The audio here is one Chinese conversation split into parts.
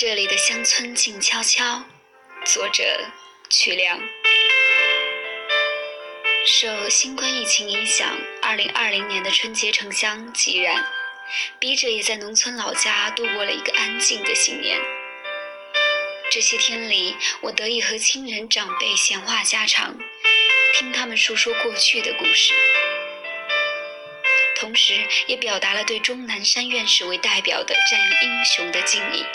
这里的乡村静悄悄，作者曲梁。受新冠疫情影响，二零二零年的春节城乡寂然，笔者也在农村老家度过了一个安静的新年。这些天里，我得以和亲人长辈闲话家常，听他们说说过去的故事，同时也表达了对钟南山院士为代表的战役英雄的敬意。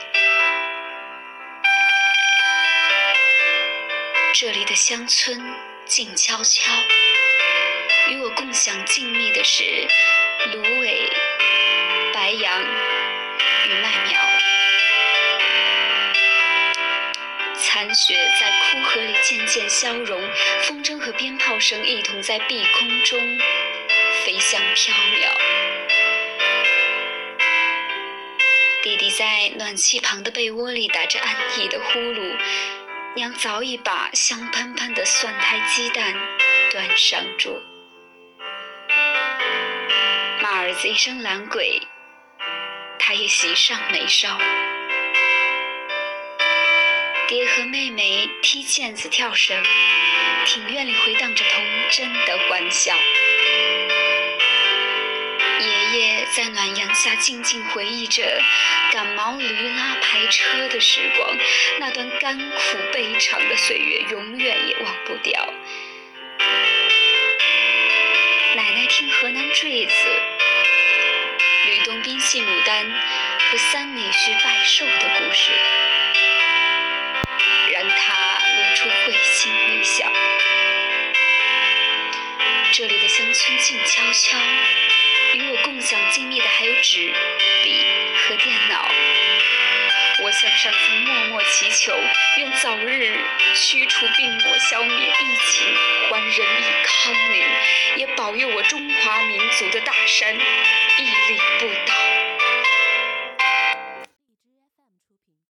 这里的乡村静悄悄，与我共享静谧的是芦苇、白杨与麦苗。残雪在枯河里渐渐消融，风筝和鞭炮声一同在碧空中飞翔飘渺。弟弟在暖气旁的被窝里打着安逸的呼噜，娘早已把香喷喷的蒜苔鸡蛋端上桌。骂儿子一声懒鬼，他也喜上眉梢。爹和妹妹踢毽子、跳绳，庭院里回荡着童真的欢笑。在暖阳下静静回忆着赶毛驴拉排车的时光，那段甘苦悲长的岁月永远也忘不掉。奶奶听河南坠子、吕洞宾戏牡丹和三女婿拜寿的故事。让他露出会心微笑。这里的乡村静悄悄，与我共享经历的还有纸笔和电脑。我向上苍默默祈求，愿早日驱除病魔，消灭疫情，还人民康宁，也保佑我中华民族的大山屹立不。